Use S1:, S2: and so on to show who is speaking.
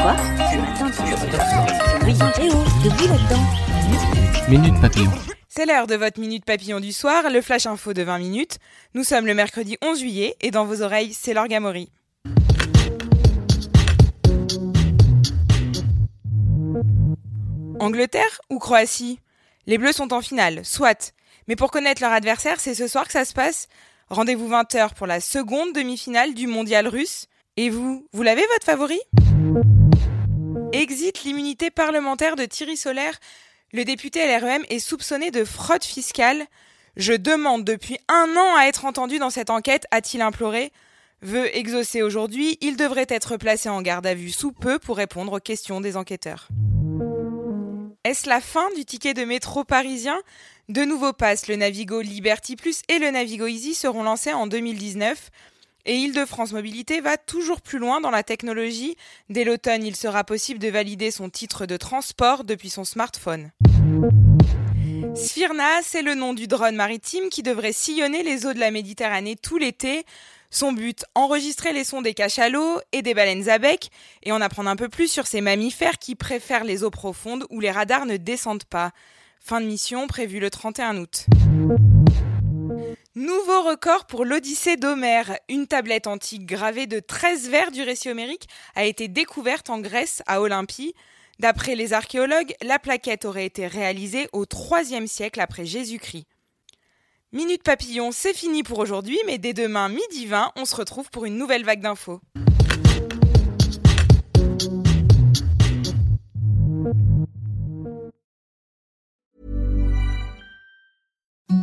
S1: Quoi Ce matin, tu oh, de bruit là-dedans.
S2: Minute Papillon.
S3: C'est l'heure de votre Minute Papillon du soir, le Flash Info de 20 minutes. Nous sommes le mercredi 11 juillet et dans vos oreilles, c'est l'orgamori. Angleterre ou Croatie? Les Bleus sont en finale, soit. Mais pour connaître leur adversaire, c'est ce soir que ça se passe. Rendez-vous 20h pour la seconde demi-finale du mondial russe. Et vous, vous l'avez votre favori? Exit l'immunité parlementaire de Thierry Solaire. Le député LREM est soupçonné de fraude fiscale. Je demande depuis un an à être entendu dans cette enquête, a-t-il imploré. Veut exaucer aujourd'hui, il devrait être placé en garde à vue sous peu pour répondre aux questions des enquêteurs. Est-ce la fin du ticket de métro parisien? De nouveaux passes, le Navigo Liberty Plus et le Navigo Easy seront lancés en 2019. Et Île-de-France Mobilité va toujours plus loin dans la technologie. Dès l'automne, il sera possible de valider son titre de transport depuis son smartphone. Sphyrna, c'est le nom du drone maritime qui devrait sillonner les eaux de la Méditerranée tout l'été. Son but, enregistrer les sons des cachalots et des baleines à bec et en apprendre un peu plus sur ces mammifères qui préfèrent les eaux profondes où les radars ne descendent pas. Fin de mission prévue le 31 août. Record pour l'Odyssée d'Homère. Une tablette antique gravée de 13 vers du récit homérique a été découverte en Grèce à Olympie. D'après les archéologues, la plaquette aurait été réalisée au IIIe siècle après Jésus-Christ. Minute Papillon, c'est fini pour aujourd'hui, mais dès demain midi 20, on se retrouve pour une nouvelle vague d'infos.